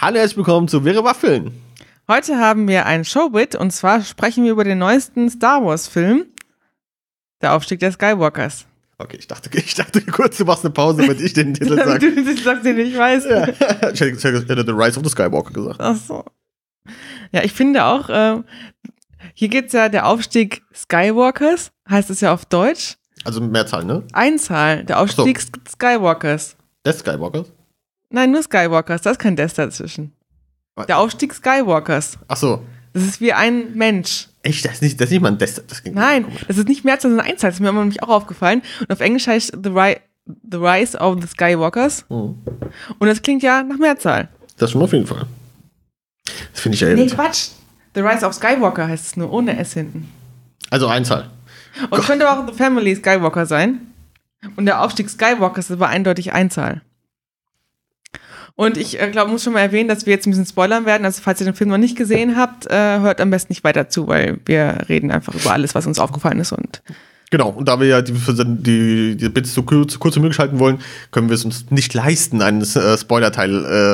Hallo, herzlich willkommen zu Wäre Waffeln. Heute haben wir ein Showbit und zwar sprechen wir über den neuesten Star Wars Film, Der Aufstieg der Skywalkers. Okay, ich dachte, ich dachte kurz, du machst eine Pause, wenn ich den Titel sage. du sagst, den ich weiß. Ja. Ich hätte, The Rise of the Skywalker gesagt. Ach so. Ja, ich finde auch, äh, hier geht's ja der Aufstieg Skywalkers, heißt es ja auf Deutsch. Also Mehrzahl, ne? Einzahl, der Aufstieg Skywalkers. Des Skywalkers? Nein, nur Skywalkers, da ist kein Des dazwischen. Der Aufstieg Skywalkers. Ach so. Das ist wie ein Mensch. Echt? Das ist nicht, das ist nicht mal ein Des. Das klingt Nein, das ist nicht Mehrzahl, sondern Einzahl. Das ist mir nämlich auch aufgefallen. Und auf Englisch heißt The, Ri The Rise of the Skywalkers. Hm. Und das klingt ja nach Mehrzahl. Das schon auf jeden Fall. Das finde ich ja Nee. Quatsch. The Rise of Skywalker heißt es nur, ohne S hinten. Also Einzahl. Und es könnte auch The Family Skywalker sein. Und der Aufstieg Skywalkers ist aber eindeutig Einzahl. Und ich äh, glaube, muss schon mal erwähnen, dass wir jetzt ein bisschen spoilern werden. Also, falls ihr den Film noch nicht gesehen habt, äh, hört am besten nicht weiter zu, weil wir reden einfach über alles, was uns aufgefallen ist. Und Genau, und da wir ja die, die, die Bits so kurz, so kurz wie möglich halten wollen, können wir es uns nicht leisten, einen äh, Spoiler-Teil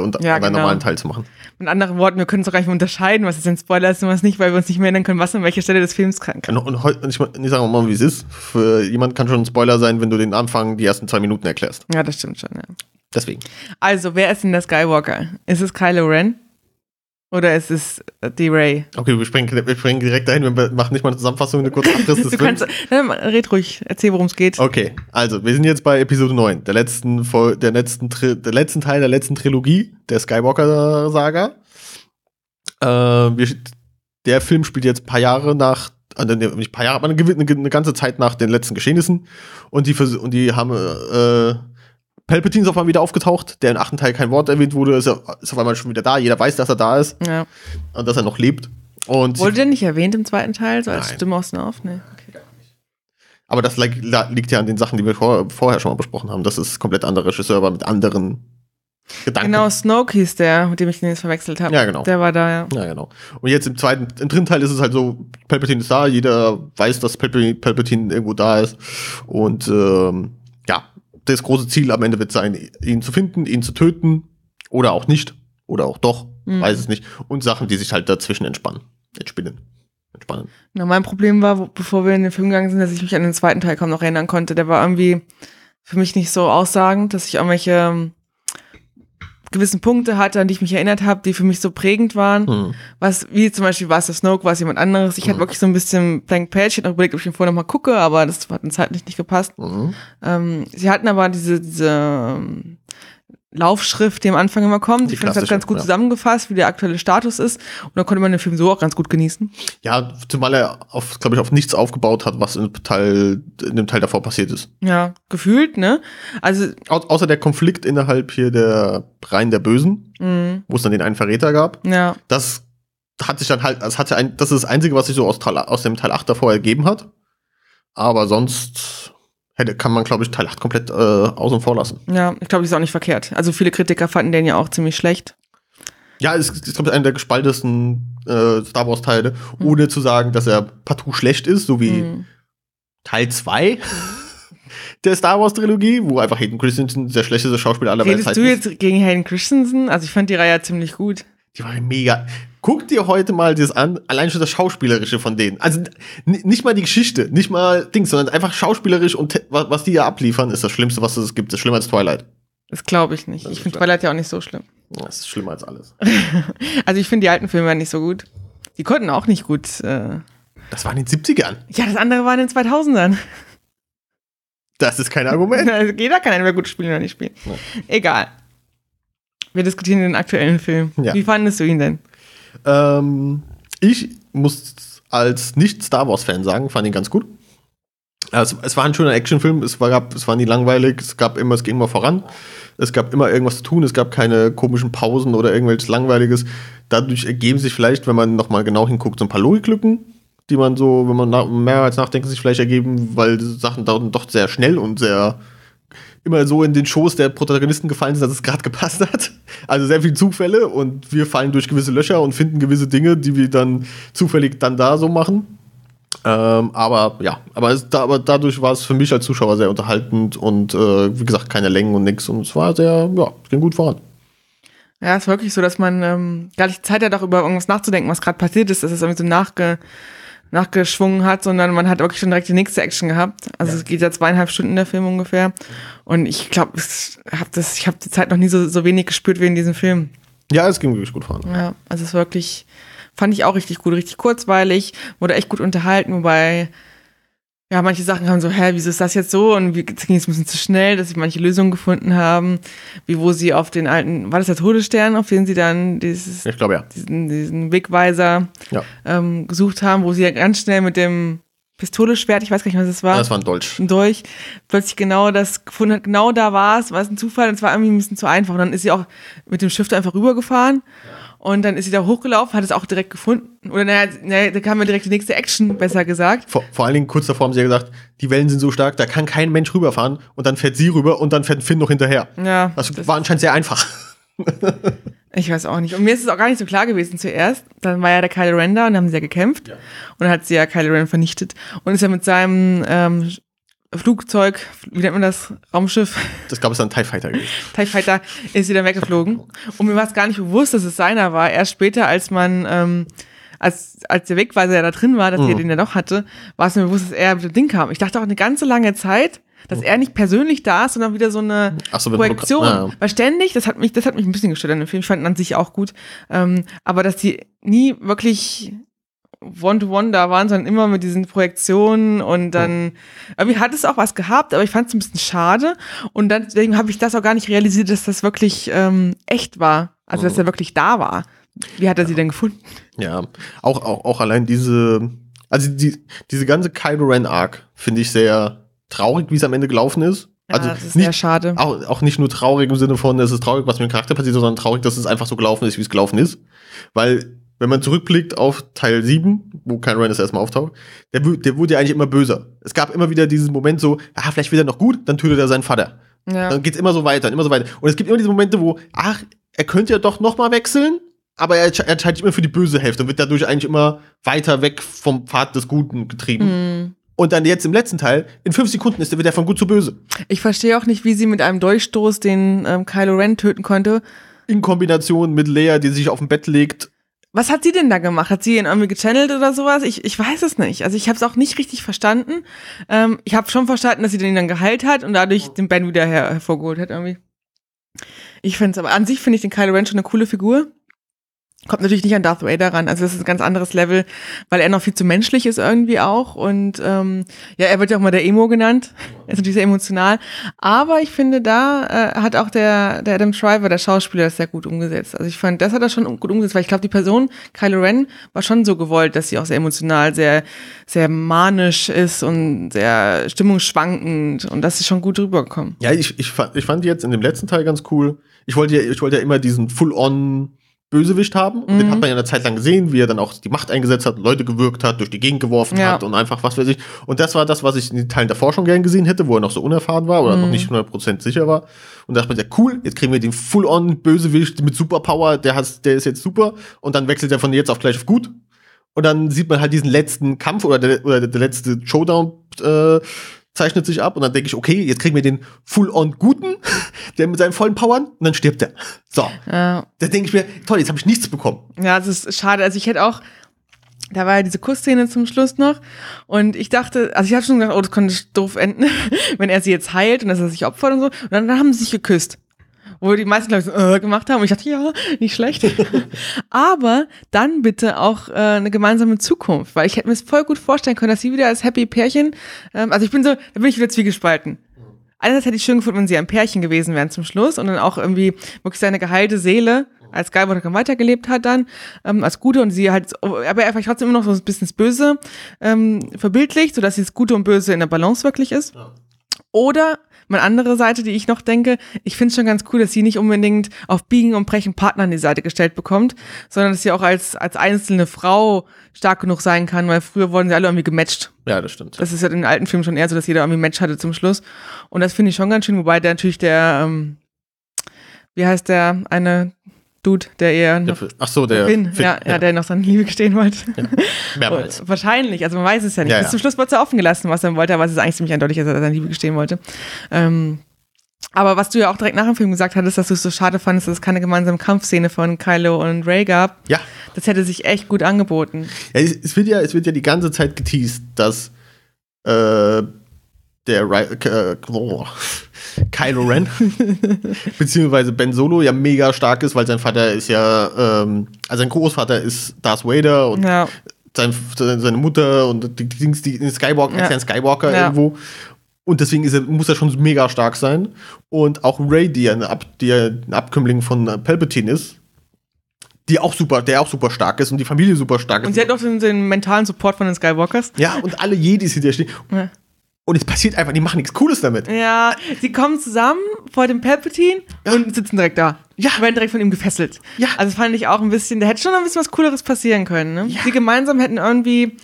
äh, und Ja, einen genau. normalen Teil zu machen. mit anderen Worten, wir können es auch gar nicht mehr unterscheiden, was jetzt ein Spoiler ist und was nicht, weil wir uns nicht mehr erinnern können, was an welcher Stelle des Films kann. Und, und, heu- und ich, ich sage mal, wie es ist. Für jemand kann schon ein Spoiler sein, wenn du den Anfang die ersten zwei Minuten erklärst. Ja, das stimmt schon, ja. Deswegen. Also, wer ist denn der Skywalker? Ist es Kylo Ren? Oder ist es äh, die Ray? Okay, wir springen, wir springen direkt dahin. Wir machen nicht mal eine Zusammenfassung, eine kurze Abriss des Films. red ruhig, erzähl, worum es geht. Okay, also wir sind jetzt bei Episode 9, der letzten, der letzten, der letzten Teil der letzten Trilogie der Skywalker-Saga. Äh, wir, der Film spielt jetzt ein paar Jahre nach, also nicht ein paar Jahre, aber eine, eine, ganze Zeit nach den letzten Geschehnissen. Und die, und die haben, äh, Palpatine ist auf einmal wieder aufgetaucht, der im achten Teil kein Wort erwähnt wurde, ist, er, ist auf einmal schon wieder da. Jeder weiß, dass er da ist Ja. und dass er noch lebt. Und Wurde der nicht erwähnt im zweiten Teil, so als Nein. Stimme aus dem Off? Nee. Okay. Aber das li- liegt ja an den Sachen, die wir vor, vorher schon mal besprochen haben. Das ist komplett anderer Regisseur, aber mit anderen Gedanken. Genau, Snoke hieß der, mit dem ich den jetzt verwechselt habe. Ja, genau. Der war da, ja. Ja, genau. Und jetzt im zweiten, im dritten Teil ist es halt so, Palpatine ist da, jeder weiß, dass Palpatine, Palpatine irgendwo da ist. Und ähm, ja, das große Ziel am Ende wird sein, ihn zu finden, ihn zu töten. Oder auch nicht. Oder auch doch. Mhm. Weiß es nicht. Und Sachen, die sich halt dazwischen entspannen. Entspinnen. Entspannen. Na, mein Problem war, wo, bevor wir in den Film gegangen sind, dass ich mich an den zweiten Teil kaum noch erinnern konnte. Der war irgendwie für mich nicht so aussagend, dass ich irgendwelche ähm, gewissen Punkte hatte, an die ich mich erinnert habe, die für mich so prägend waren. Hm. Was, wie zum Beispiel war es der Snoke, war es jemand anderes. Ich hatte Mhm. wirklich so ein bisschen Blank Page. Ich hatte auch überlegt, ob ich ihn vorher noch mal gucke, aber das hat uns halt nicht, nicht gepasst. Mhm. Ähm, sie hatten aber diese, diese ähm, Laufschrift, die am Anfang immer kommt. Die ich finde, das hat ganz gut ja. zusammengefasst, wie der aktuelle Status ist. Und dann konnte man den Film so auch ganz gut genießen. Ja, zumal er auf, glaube ich, auf nichts aufgebaut hat, was in, Teil, in dem Teil davor passiert ist. Ja, gefühlt, ne? Also, Au außer der Konflikt innerhalb hier der Reihen der Bösen, mh, wo es dann den einen Verräter gab. ja, Das hat sich dann halt, das hatte ein, das ist das Einzige, was sich so aus, Teil, aus dem Teil 8 davor ergeben hat. Aber sonst hätte, kann man, glaube ich, Teil 8 komplett äh, außen vor lassen. ja, ich glaube, das ist auch nicht verkehrt. Also viele Kritiker fanden den ja auch ziemlich schlecht. Ja, es ist, glaube ich, einer der gespaltesten äh, Star Wars-Teile, ohne zu sagen, dass er partout schlecht ist, so wie Hm. Teil 2 der Star Wars-Trilogie, wo einfach Hayden Christensen der schlechteste Schauspieler aller Redest Zeiten du ist. jetzt gegen Hayden Christensen? Also ich fand die Reihe ziemlich gut. Die war mega. Guck dir heute mal das an, allein schon das Schauspielerische von denen. Also nicht mal die Geschichte, nicht mal Dings, sondern einfach schauspielerisch und was die hier abliefern, ist das Schlimmste, was es gibt. Das ist schlimmer als Twilight. Das glaube ich nicht. Das Ich finde. Twilight ja auch nicht so schlimm. Das ist schlimmer als alles. Also ich finde die alten Filme ja nicht so gut. Die konnten auch nicht gut. Äh Das war in den 70ern. ja, das andere war in den 2000ern. Das ist kein Argument. Jeder kann entweder gut spielen oder nicht spielen. Ja. Egal. Wir diskutieren den aktuellen Film. Ja. Wie fandest du ihn denn? Ähm, ich muss als Nicht-Star Wars-Fan sagen, fand ihn ganz gut. Also, es war ein schöner Actionfilm, es war, es war nie langweilig, es gab immer, es ging immer voran, es gab immer irgendwas zu tun, es gab keine komischen Pausen oder irgendwelches Langweiliges. Dadurch ergeben sich vielleicht, wenn man nochmal genau hinguckt, so ein paar Logiklücken, die man so, wenn man nach, mehrmals nachdenkt, sich vielleicht ergeben, weil Sachen dauern doch sehr schnell und sehr immer so in den Schoß der Protagonisten gefallen sind, dass es gerade gepasst hat. Also sehr viele Zufälle und wir fallen durch gewisse Löcher und finden gewisse Dinge, die wir dann zufällig dann da so machen. Ähm, aber ja, aber, es, da, aber dadurch war es für mich als Zuschauer sehr unterhaltend und äh, wie gesagt, keine Längen und nix. Und es war sehr, ja, es ging gut voran. Ja, ist wirklich so, dass man ähm, gar nicht Zeit hat, auch über irgendwas nachzudenken, was gerade passiert ist, dass es irgendwie so nachge, nachgeschwungen hat, sondern man hat wirklich schon direkt die nächste Action gehabt. Also Ja. es geht ja zweieinhalb Stunden der Film ungefähr. Und ich glaube, ich habe das, ich habe die Zeit noch nie so, so wenig gespürt wie in diesem Film. Ja, es ging wirklich gut voran. Ja, also es ist wirklich, fand ich auch richtig gut, richtig kurzweilig, wurde echt gut unterhalten, wobei, ja, manche Sachen haben so, hä, wieso ist das jetzt so? Und wie es ging jetzt ein bisschen zu schnell, dass sie manche Lösungen gefunden haben, wie wo sie auf den alten, war das der Todesstern, auf den sie dann dieses, Ich glaube ja. diesen, diesen Wegweiser Ja. ähm, gesucht haben, wo sie ja ganz schnell mit dem Pistoleschwert, ich weiß gar nicht, was es war, Das war ein Dolch. ein Dolch, plötzlich genau das gefunden hat, genau da war es, war es ein Zufall und es war irgendwie ein bisschen zu einfach. Und dann ist sie auch mit dem Schiff einfach rübergefahren und dann ist sie da hochgelaufen, hat es auch direkt gefunden. Oder naja, naja da kam ja direkt die nächste Action, besser gesagt. Vor, vor allen Dingen kurz davor haben sie ja gesagt, die Wellen sind so stark, da kann kein Mensch rüberfahren und dann fährt sie rüber und dann fährt Finn noch hinterher. Ja, Das, das- war anscheinend sehr einfach. ich weiß auch nicht. Und mir ist es auch gar nicht so klar gewesen zuerst. Dann war ja der Kylo Ren da und dann haben sie ja gekämpft. Und dann hat sie ja Kylo Ren vernichtet und ist ja mit seinem ähm, Flugzeug, wie nennt man das, Raumschiff, Das gab es dann TIE Fighter gewesen. TIE Fighter ist wieder weggeflogen. Und mir war es gar nicht bewusst, dass es seiner war. Erst später, als man, ähm, als, als der Wegweiser ja da drin war, dass er den ja doch hatte, war es mir bewusst, dass er mit dem Ding kam. Ich dachte auch eine ganze lange Zeit, dass er nicht persönlich da ist, sondern wieder so eine so, Projektion. Hologramm. Ah, Weil ständig, das hat mich, das hat mich ein bisschen gestört an dem Film. Ich fand ihn an sich auch gut. Ähm, aber dass die nie wirklich One-to-One da waren, sondern immer mit diesen Projektionen und dann, irgendwie hat es auch was gehabt, aber ich fand es ein bisschen schade und dann, deswegen habe ich das auch gar nicht realisiert, dass das wirklich ähm, echt war, also dass er wirklich da war. Wie hat er sie denn gefunden? Ja, auch, auch, auch allein diese, also die, diese ganze Kylo Ren Arc finde ich sehr traurig, wie es am Ende gelaufen ist. Also ja, das ist sehr nicht, schade. auch, auch nicht nur traurig im Sinne von, es ist traurig, was mit dem Charakter passiert, sondern traurig, dass es einfach so gelaufen ist, wie es gelaufen ist. Weil, wenn man zurückblickt auf Teil 7, wo Kylo Ren das erstmal auftaucht, der, der wurde ja eigentlich immer böser. Es gab immer wieder diesen Moment so, ah, vielleicht wird er noch gut, dann tötet er seinen Vater. Ja. Dann geht's immer so weiter, und immer so weiter. Und es gibt immer diese Momente, wo, ach, er könnte ja doch noch mal wechseln, aber er entsche- entscheidet sich immer für die böse Hälfte und wird dadurch eigentlich immer weiter weg vom Pfad des Guten getrieben. Hm. Und dann jetzt im letzten Teil, in fünf Sekunden ist er wieder von gut zu böse. Ich verstehe auch nicht, wie sie mit einem Durchstoß den ähm, Kylo Ren töten konnte. In Kombination mit Lea, die sich auf dem Bett legt. Was hat sie denn da gemacht? Hat sie ihn irgendwie gechannelt oder sowas? Ich, ich weiß es nicht. Also ich habe es auch nicht richtig verstanden. Ähm, ich habe schon verstanden, dass sie den dann geheilt hat und dadurch den Ben wieder her hervorgeholt hat irgendwie. Ich finde es aber an sich finde ich den Kylo Ren schon eine coole Figur. Kommt natürlich nicht an Darth Vader ran. Also das ist ein ganz anderes Level, weil er noch viel zu menschlich ist irgendwie auch. Und ähm, ja, er wird ja auch mal der Emo genannt. Er ist natürlich sehr emotional. Aber ich finde, da äh, hat auch der, der Adam Shriver, der Schauspieler, das sehr gut umgesetzt. Also ich fand, das hat er schon gut umgesetzt, weil ich glaube, die Person, Kylo Ren, war schon so gewollt, dass sie auch sehr emotional, sehr, sehr manisch ist und sehr stimmungsschwankend. Und das ist schon gut rübergekommen. Ja, ich, ich, fand, ich fand jetzt in dem letzten Teil ganz cool. Ich wollte ja, ich wollte ja immer diesen Full-on Bösewicht haben. Und Den Mhm. hat man ja eine Zeit lang gesehen, wie er dann auch die Macht eingesetzt hat, Leute gewürgt hat, durch die Gegend geworfen Ja. hat und einfach was weiß ich. Und das war das, was ich in den Teilen davor schon gern gesehen hätte, wo er noch so unerfahren war oder Mhm. noch nicht 100% sicher war. Und da dachte man, ja cool, jetzt kriegen wir den Full-on Bösewicht mit Superpower, der, hat, der ist jetzt super. Und dann wechselt er von jetzt auf gleich auf gut. Und dann sieht man halt diesen letzten Kampf oder der, oder der letzte Showdown äh, zeichnet sich ab und dann denke ich, okay, jetzt kriegen wir den Full-on-Guten, der mit seinen vollen Powern und dann stirbt er. So, Ja, da denke ich mir, toll, jetzt habe ich nichts bekommen. Ja, es ist schade. Also ich hätte auch, da war ja diese Kussszene zum Schluss noch und ich dachte, also ich habe schon gedacht, oh, das könnte doof enden, wenn er sie jetzt heilt und dass er sich opfert und so. Und dann, dann haben sie sich geküsst. Wo die meisten, glaube ich, so äh, gemacht haben. Und ich dachte, ja, nicht schlecht. Aber dann bitte auch äh, eine gemeinsame Zukunft, weil ich hätte mir es voll gut vorstellen können, dass sie wieder als Happy Pärchen, ähm, also ich bin so, da bin ich wieder zwiegespalten. Einerseits hätte ich schön gefunden, wenn sie ein Pärchen gewesen wären zum Schluss und dann auch irgendwie wirklich seine geheilte Seele als Skywalker weitergelebt hat dann, ähm, als Gute und sie halt, aber er vielleicht trotzdem immer noch so ein bisschen das Böse ähm, verbildlicht, sodass sie das Gute und Böse in der Balance wirklich ist. Oder meine andere Seite, die ich noch denke, ich finde es schon ganz cool, dass sie nicht unbedingt auf Biegen und Brechen Partner an die Seite gestellt bekommt, sondern dass sie auch als, als einzelne Frau stark genug sein kann, weil früher wurden sie alle irgendwie gematcht. Ja, das stimmt. Das ist ja in den alten Filmen schon eher so, dass jeder irgendwie ein Match hatte zum Schluss. Und das finde ich schon ganz schön, wobei der natürlich der, ähm, wie heißt der, eine Dude, der eher Der Ach so, der Finn, Finn, ja, ja, der noch seine Liebe gestehen wollte. mehrmals. Wahrscheinlich, also man weiß es ja nicht. Ja, Bis ja. zum Schluss wurde es ja offen gelassen, was er wollte, aber es ist eigentlich ziemlich eindeutig, dass er seine Liebe gestehen wollte. Ähm, Aber was du ja auch direkt nach dem Film gesagt hattest, dass du es so schade fandest, dass es keine gemeinsame Kampfszene von Kylo und Ray gab. Ja. Das hätte sich echt gut angeboten. ja es, es, wird ja, es wird ja die ganze Zeit geteased, dass äh, der äh, oh, Kylo Ren beziehungsweise Ben Solo ja mega stark ist, weil sein Vater ist ja, ähm, also sein Großvater ist Darth Vader und Ja. sein, seine Mutter und die, die, Dings, die, die Skywalker, Ja. ist ja ein Skywalker Ja. irgendwo. Und deswegen er, muss er schon mega stark sein. Und auch Ray, die ja eine Ab, die ja ein Abkömmling von Palpatine ist, die auch super, der auch super stark ist und die Familie super stark ist. Und sie hat auch den, den mentalen Support von den Skywalkers. ja, und alle Jedis hinter ihr stehen. Ja. Und es passiert einfach, die machen nichts Cooles damit. Ja, sie kommen zusammen vor dem Palpatine und sitzen direkt da. Ja. Werden direkt von ihm gefesselt. Ja. Also fand ich auch ein bisschen, da hätte schon ein bisschen was Cooleres passieren können. Ne? Ja. Sie gemeinsam hätten irgendwie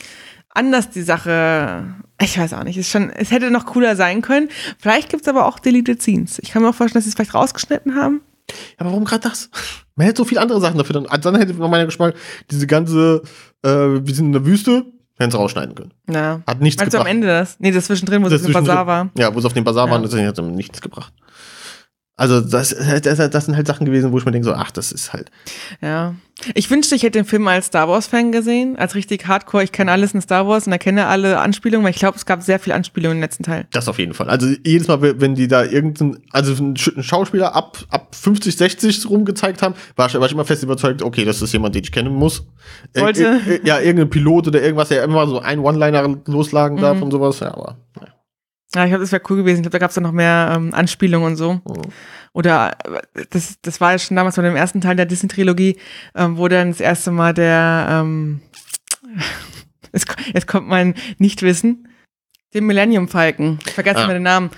anders die Sache, ich weiß auch nicht, ist schon, es hätte noch cooler sein können. Vielleicht gibt es aber auch Deleted Scenes. Ich kann mir auch vorstellen, dass sie es vielleicht rausgeschnitten haben. Ja, aber warum gerade das? Man hätte so viele andere Sachen dafür dann. Dann hätte nach meiner Geschmack diese ganze, äh, wir sind in der Wüste, hätten rausschneiden können. Ja. Hat nichts Meinst du am gebracht. Ende das? Nee, das zwischendrin, wo es im zwischendrin- Bazar war. Ja, wo es auf dem Bazar Ja. waren, das hat nichts gebracht. Also das, das, das sind halt Sachen gewesen, wo ich mir denke, so, ach, das ist halt. Ja. Ich wünschte, ich hätte den Film als Star Wars-Fan gesehen, als richtig Hardcore. Ich kenne alles in Star Wars und erkenne alle Anspielungen, weil ich glaube, es gab sehr viele Anspielungen im letzten Teil. Das auf jeden Fall. Also jedes Mal, wenn die da irgendein, also ein Sch- ein Schauspieler ab, ab 50, 60 rumgezeigt haben, war ich, war ich immer fest überzeugt, okay, das ist jemand, den ich kennen muss. Äh, Sollte. äh, ja, irgendein Pilot oder irgendwas, der immer so ein One-Liner loslagen darf und sowas. Ja, aber. Ja. Ja, ich glaube, das wäre cool gewesen. Ich glaube, da gab es dann noch mehr ähm, Anspielungen und so. Mhm. Oder äh, das, das war ja schon damals bei dem ersten Teil der Disney-Trilogie, ähm, wo dann das erste Mal der, ähm, es, jetzt kommt mein Nichtwissen, den Millennium Falcon. Ich vergesse Ah. mir den Namen.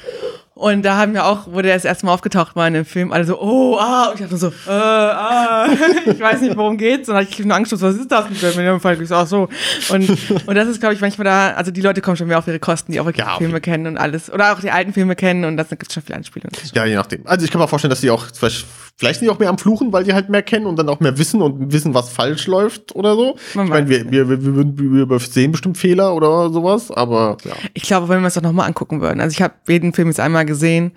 Und da haben wir auch, wo der das erste Mal aufgetaucht war in dem Film, alle so, oh, ah, und ich dachte so, äh, ah, ich weiß nicht, worum geht's. Und dann hatte ich nur Angst, was ist das mit dem Falcon? Ich so, ach so. Und, und das ist, glaube ich, manchmal da, also die Leute kommen schon mehr auf ihre Kosten, die auch wirklich Ja, Filme kennen und alles. Oder auch die alten Filme kennen und das gibt schon viele Anspielungen. Ja, je nachdem. Also ich kann mir vorstellen, dass die auch vielleicht, vielleicht sind die auch mehr am Fluchen, weil die halt mehr kennen und dann auch mehr wissen und wissen, was falsch läuft oder so. Man ich meine, weiß wir, wir, wir, wir, wir, wir übersehen bestimmt Fehler oder sowas, aber ja. Ich glaube, wenn wir es doch nochmal angucken würden. Also ich habe jeden Film jetzt einmal gesehen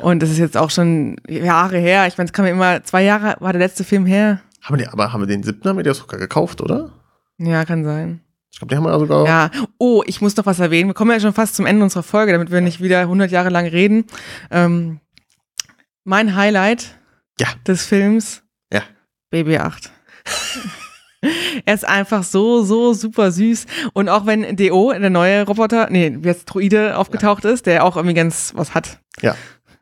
und das ist jetzt auch schon Jahre her. Ich meine, es kam mir immer, zwei Jahre war der letzte Film her. Haben wir, aber haben wir den siebten, haben wir den sogar gekauft, oder? Ja, kann sein. Ich glaube, den haben wir sogar. Ja. Oh, ich muss noch was erwähnen. Wir kommen ja schon fast zum Ende unserer Folge, damit wir nicht wieder 100 Jahre lang reden. Ähm, mein Highlight Ja. des Films, Ja. Baby 8. er ist einfach so, so super süß. Und auch wenn DO, der neue Roboter, nee, jetzt Droide aufgetaucht ist, der auch irgendwie ganz was hat. Ja.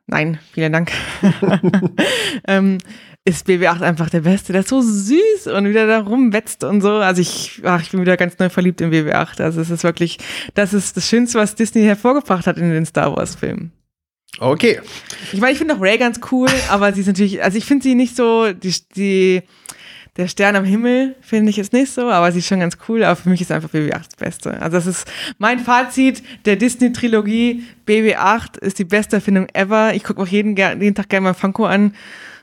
Nein, vielen Dank. ähm, ist BB8 einfach der Beste. Der ist so süß und wieder da rumwetzt und so. Also ich, ach, ich bin wieder ganz neu verliebt in BB8. Also es ist wirklich, das ist das Schönste, was Disney hervorgebracht hat in den Star Wars Filmen. Okay. Ich meine, ich finde auch Ray ganz cool, aber sie ist natürlich, also ich finde sie nicht so, die, die, der Stern am Himmel finde ich jetzt nicht so, aber sie ist schon ganz cool, aber für mich ist einfach BB8 das Beste. Also das ist mein Fazit der Disney-Trilogie. BB8 ist die beste Erfindung ever. Ich gucke auch jeden, jeden Tag gerne mal Funko an.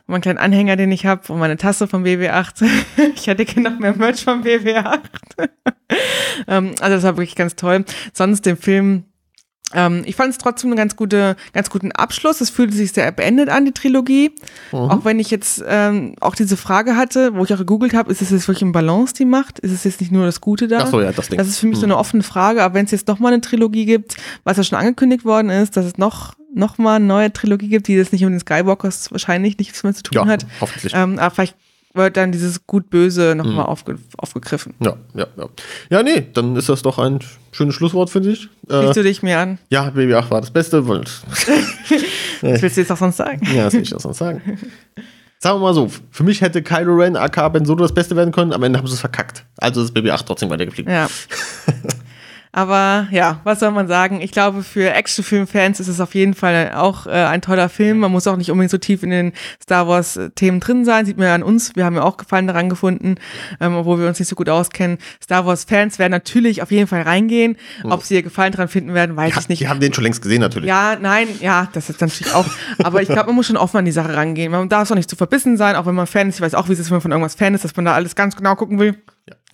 Meinen kleinen Anhänger, den ich habe, und meine Tasse von BB8. ich hätte gerne noch mehr Merch von BB8. ähm, also das war wirklich ganz toll. Sonst den Film ähm, ich fand es trotzdem einen ganz, gute, ganz guten Abschluss. Es fühlte sich sehr beendet an, die Trilogie. Auch wenn ich jetzt ähm, auch diese Frage hatte, wo ich auch gegoogelt habe, ist es jetzt wirklich ein Balance, die macht? Ist es jetzt nicht nur das Gute da? Ach so, ja, das Ding. Das ist für mich so eine offene Frage, aber wenn es jetzt noch mal eine Trilogie gibt, was ja schon angekündigt worden ist, dass es noch, noch mal eine neue Trilogie gibt, die jetzt nicht mit den Skywalkers wahrscheinlich nichts mehr zu tun ja, hat, hoffentlich. ähm, aber vielleicht wird dann dieses Gut-Böse noch Mhm. mal aufge aufgegriffen. Ja, ja, ja. Ja, nee, dann ist das doch ein schönes Schlusswort, finde ich. Äh, du dich mir an? ja, Baby 8 war das Beste. Was willst du jetzt auch sonst sagen? ja, das will ich das sonst sagen. Sagen wir mal so, für mich hätte Kylo Ren, aka Ben Solo, das Beste werden können, am Ende haben sie es verkackt. Also ist Baby 8 trotzdem weitergeflogen. Ja. Aber ja, was soll man sagen? Ich glaube, für Actionfilm-Fans ist es auf jeden Fall auch äh, ein toller Film. Man muss auch nicht unbedingt so tief in den Star Wars-Themen drin sein. Sieht man ja an uns. Wir haben ja auch Gefallen daran gefunden, ähm, obwohl wir uns nicht so gut auskennen. Star Wars-Fans werden natürlich auf jeden Fall reingehen. Ob sie ihr Gefallen daran finden werden, weiß Ja, ich nicht. die haben den schon längst gesehen, natürlich. Ja, nein, ja, das ist natürlich auch. Aber ich glaube, man muss schon offen an die Sache rangehen. Man darf auch nicht zu verbissen sein, auch wenn man Fan ist. Ich weiß auch, wie es ist, wenn man von irgendwas Fan ist, dass man da alles ganz genau gucken will.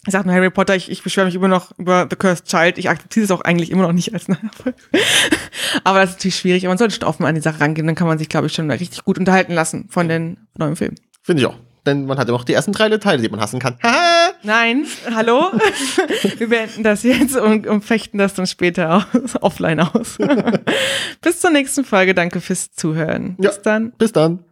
Ich sag nur Harry Potter, ich, ich beschwöre mich immer noch über The Cursed Child. Ich akzeptiere es auch eigentlich immer noch nicht als Nachfolger. Aber das ist natürlich schwierig. Aber man sollte schon offen an die Sache rangehen. Dann kann man sich, glaube ich, schon richtig gut unterhalten lassen von den neuen Filmen. Finde ich auch. Denn man hat ja auch die ersten drei Teile, die man hassen kann. Nein, hallo? Wir beenden das jetzt und, und fechten das dann später aus, offline aus. Bis zur nächsten Folge. Danke fürs Zuhören. Ja. Bis dann. Bis dann.